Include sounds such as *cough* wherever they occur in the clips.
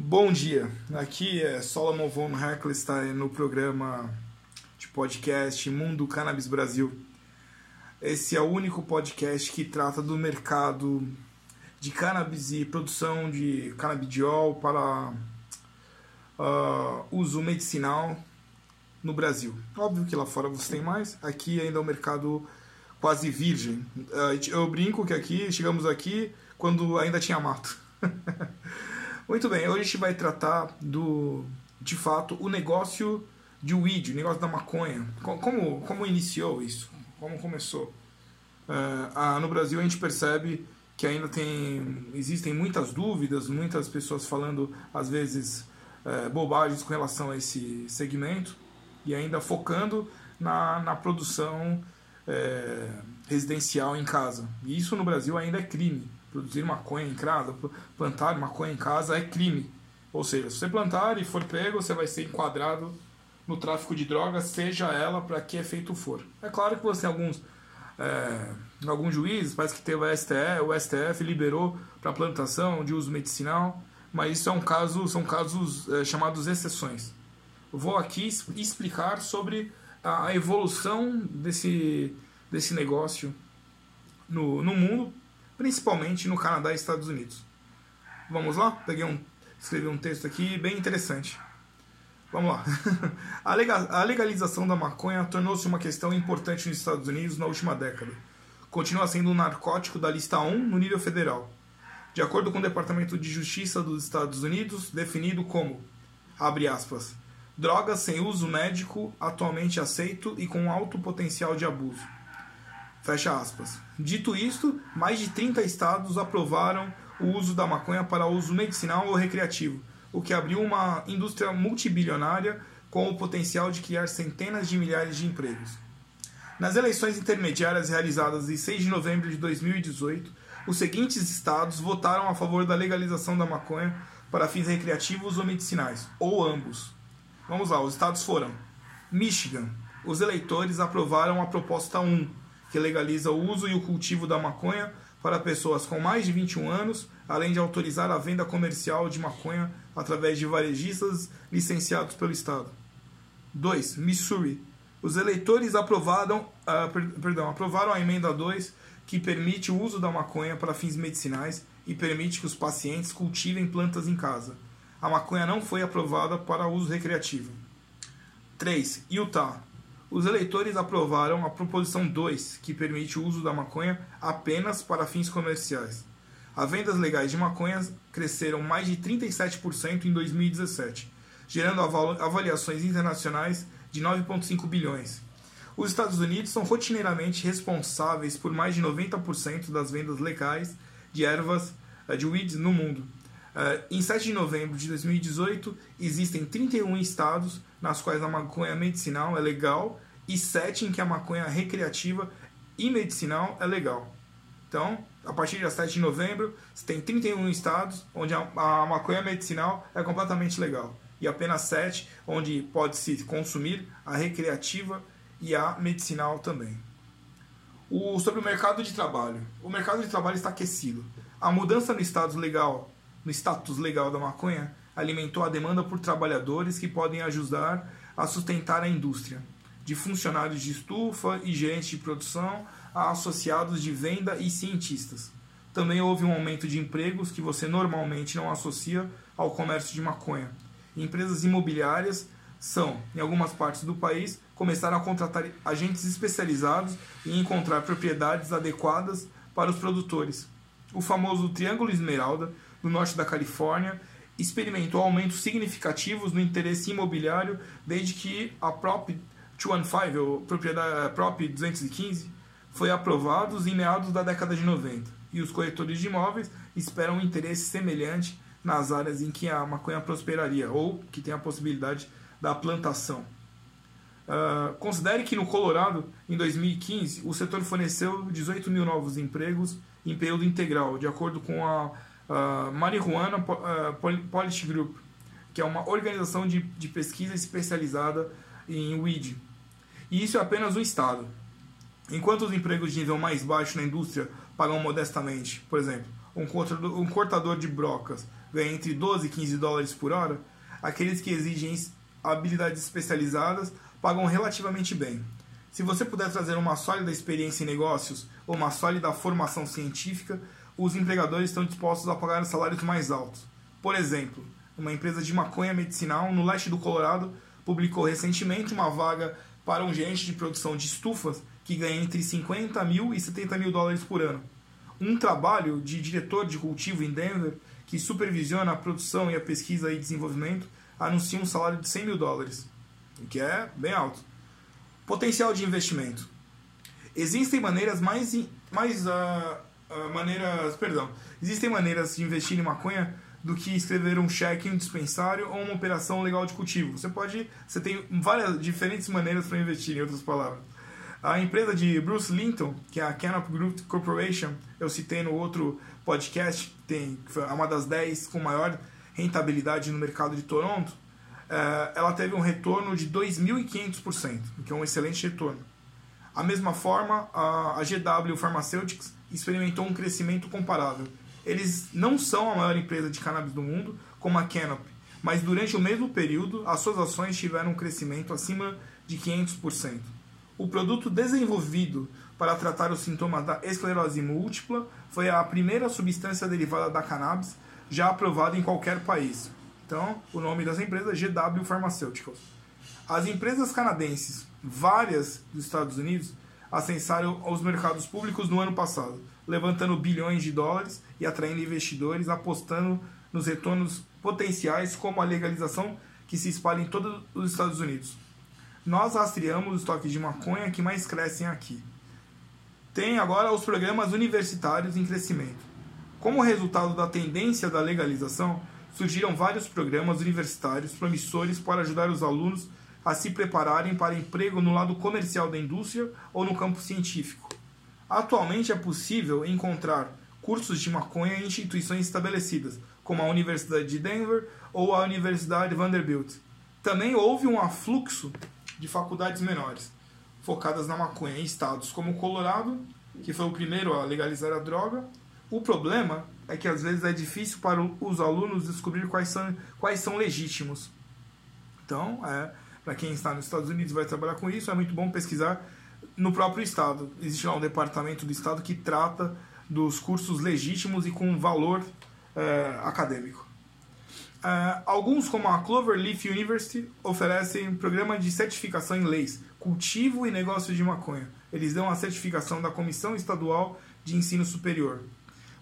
Bom dia, aqui é Solomon von Heckelstein no programa de podcast Mundo Cannabis Brasil. Esse é o único podcast que trata do mercado de cannabis e produção de canabidiol para uh, uso medicinal no Brasil. Óbvio que lá fora você tem mais, aqui ainda é um mercado quase virgem. Uh, eu brinco que aqui, chegamos aqui quando ainda tinha mato. *laughs* Muito bem, hoje a gente vai tratar do, de fato, o negócio de weed, o negócio da maconha. Como, como iniciou isso? Como começou? Uh, no Brasil a gente percebe que ainda tem, existem muitas dúvidas, muitas pessoas falando, às vezes, uh, bobagens com relação a esse segmento e ainda focando na, na produção uh, residencial em casa. E isso no Brasil ainda é crime produzir maconha em casa, plantar maconha em casa é crime. Ou seja, se você plantar e for pego, você vai ser enquadrado no tráfico de drogas, seja ela para que efeito for. É claro que você tem alguns, é, alguns juízes, parece que teve o STF, o STF liberou para plantação de uso medicinal, mas isso é um caso, são casos é, chamados exceções. Vou aqui explicar sobre a evolução desse, desse negócio no, no mundo, principalmente no Canadá e Estados Unidos. Vamos lá? Peguei um, escrevi um texto aqui bem interessante. Vamos lá. *laughs* a legalização da maconha tornou-se uma questão importante nos Estados Unidos na última década. Continua sendo um narcótico da lista 1 no nível federal. De acordo com o Departamento de Justiça dos Estados Unidos, definido como, abre aspas, drogas sem uso médico atualmente aceito e com alto potencial de abuso Fecha aspas. Dito isto, mais de 30 estados aprovaram o uso da maconha para uso medicinal ou recreativo, o que abriu uma indústria multibilionária com o potencial de criar centenas de milhares de empregos. Nas eleições intermediárias realizadas em 6 de novembro de 2018, os seguintes estados votaram a favor da legalização da maconha para fins recreativos ou medicinais, ou ambos. Vamos lá, os estados foram: Michigan. Os eleitores aprovaram a proposta 1, que legaliza o uso e o cultivo da maconha para pessoas com mais de 21 anos, além de autorizar a venda comercial de maconha através de varejistas licenciados pelo Estado. 2. Missouri. Os eleitores aprovaram, uh, per, perdão, aprovaram a emenda 2, que permite o uso da maconha para fins medicinais e permite que os pacientes cultivem plantas em casa. A maconha não foi aprovada para uso recreativo. 3. Utah os eleitores aprovaram a Proposição 2, que permite o uso da maconha apenas para fins comerciais. As vendas legais de maconha cresceram mais de 37% em 2017, gerando avaliações internacionais de 9,5 bilhões. Os Estados Unidos são rotineiramente responsáveis por mais de 90% das vendas legais de ervas eh, de weeds no mundo. Eh, em 7 de novembro de 2018, existem 31 estados nas quais a maconha medicinal é legal e 7 em que a maconha recreativa e medicinal é legal. Então, a partir de 7 de novembro, você tem 31 estados onde a, a maconha medicinal é completamente legal e apenas 7 onde pode-se consumir a recreativa e a medicinal também. O, sobre o mercado de trabalho. O mercado de trabalho está aquecido. A mudança no status legal, no status legal da maconha alimentou a demanda por trabalhadores que podem ajudar a sustentar a indústria, de funcionários de estufa e gerentes de produção a associados de venda e cientistas. Também houve um aumento de empregos que você normalmente não associa ao comércio de maconha. Empresas imobiliárias são, em algumas partes do país, começaram a contratar agentes especializados em encontrar propriedades adequadas para os produtores. O famoso Triângulo Esmeralda, no norte da Califórnia, experimentou aumentos significativos no interesse imobiliário desde que a Prop 215, ou propriedade Prop 215, foi aprovado em meados da década de 90. E os corretores de imóveis esperam um interesse semelhante nas áreas em que a maconha prosperaria ou que tem a possibilidade da plantação. Uh, considere que no Colorado, em 2015, o setor forneceu 18 mil novos empregos em período integral, de acordo com a uh, Marijuana uh, Policy Group, que é uma organização de, de pesquisa especializada em weed. E isso é apenas o Estado. Enquanto os empregos de nível mais baixo na indústria pagam modestamente, por exemplo, um cortador de brocas ganha entre 12 e 15 dólares por hora, aqueles que exigem habilidades especializadas pagam relativamente bem. Se você puder trazer uma sólida experiência em negócios ou uma sólida formação científica, os empregadores estão dispostos a pagar salários mais altos. Por exemplo, uma empresa de maconha medicinal no leste do Colorado publicou recentemente uma vaga para um gerente de produção de estufas que ganha entre 50 mil e 70 mil dólares por ano. Um trabalho de diretor de cultivo em Denver, que supervisiona a produção e a pesquisa e desenvolvimento, anuncia um salário de 100 mil dólares, o que é bem alto. Potencial de investimento. Existem maneiras mais, mais uh, uh, maneiras, perdão, existem maneiras de investir em maconha do que escrever um cheque em um dispensário ou uma operação legal de cultivo. Você pode, você tem várias diferentes maneiras para investir, em outras palavras. A empresa de Bruce Linton, que é a Canop Group Corporation, eu citei no outro podcast, tem uma das 10 com maior rentabilidade no mercado de Toronto, eh, ela teve um retorno de 2.500%, o que é um excelente retorno. A mesma forma, a GW Pharmaceuticals experimentou um crescimento comparável. Eles não são a maior empresa de cannabis do mundo, como a Canopy, mas durante o mesmo período, as suas ações tiveram um crescimento acima de 500%. O produto desenvolvido para tratar os sintomas da esclerose múltipla foi a primeira substância derivada da cannabis já aprovada em qualquer país. Então, o nome das empresas é GW Pharmaceuticals. As empresas canadenses, várias dos Estados Unidos, ascensaram aos mercados públicos no ano passado, levantando bilhões de dólares e atraindo investidores apostando nos retornos potenciais, como a legalização que se espalha em todos os Estados Unidos. Nós rastreamos os estoques de maconha que mais crescem aqui. Tem agora os programas universitários em crescimento. Como resultado da tendência da legalização, surgiram vários programas universitários promissores para ajudar os alunos a se prepararem para emprego no lado comercial da indústria ou no campo científico. Atualmente é possível encontrar cursos de maconha em instituições estabelecidas, como a Universidade de Denver ou a Universidade Vanderbilt. Também houve um afluxo de faculdades menores, focadas na maconha em estados como Colorado, que foi o primeiro a legalizar a droga, o problema é que às vezes é difícil para os alunos descobrir quais são, quais são legítimos. Então, é, para quem está nos Estados Unidos vai trabalhar com isso, é muito bom pesquisar no próprio estado. Existe lá um departamento do estado que trata dos cursos legítimos e com valor é, acadêmico. É, alguns, como a Cloverleaf University, oferecem um programa de certificação em leis, cultivo e negócio de maconha. Eles dão a certificação da Comissão Estadual de Ensino Superior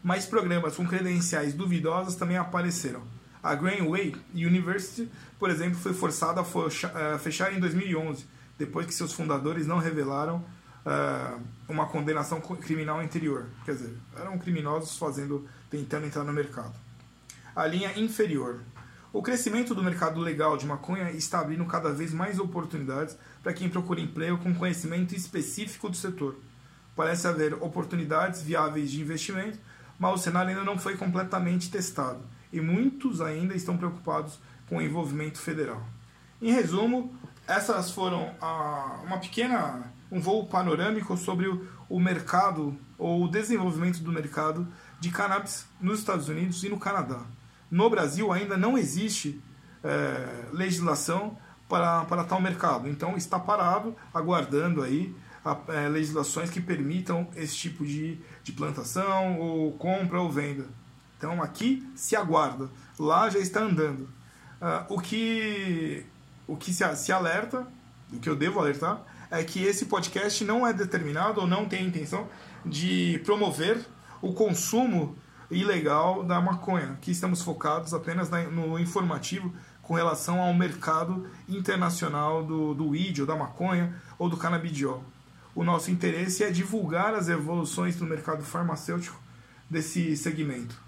mas programas com credenciais duvidosas também apareceram. A Greenway University, por exemplo, foi forçada a eh, fechar em 2011, depois que seus fundadores não revelaram uh, uma condenação criminal anterior. Quer dizer, eram criminosos fazendo, tentando entrar no mercado. A linha inferior. O crescimento do mercado legal de maconha está abrindo cada vez mais oportunidades para quem procura emprego com conhecimento específico do setor. Parece haver oportunidades viáveis de investimento mas o cenário ainda não foi completamente testado e muitos ainda estão preocupados com o envolvimento federal. Em resumo, essas foram a, uma pequena um voo panorâmico sobre o, o mercado ou o desenvolvimento do mercado de cannabis nos Estados Unidos e no Canadá. No Brasil ainda não existe é, legislação para, para tal mercado, então está parado, aguardando aí a, é, legislações que permitam esse tipo de, de plantação, ou compra ou venda. Então aqui se aguarda, lá já está andando. Uh, o que, o que se, se alerta, o que eu devo alertar, é que esse podcast não é determinado ou não tem a intenção de promover o consumo ilegal da maconha. Aqui estamos focados apenas no informativo com relação ao mercado internacional do, do weed, ou da maconha, ou do canabidiol o nosso interesse é divulgar as evoluções no mercado farmacêutico desse segmento.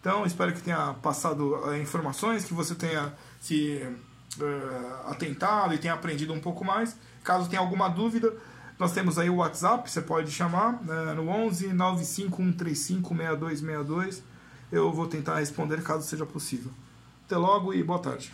Então, espero que tenha passado uh, informações, que você tenha se uh, atentado e tenha aprendido um pouco mais. Caso tenha alguma dúvida, nós temos aí o WhatsApp, você pode chamar uh, no 11 95135 6262. Eu vou tentar responder caso seja possível. Até logo e boa tarde.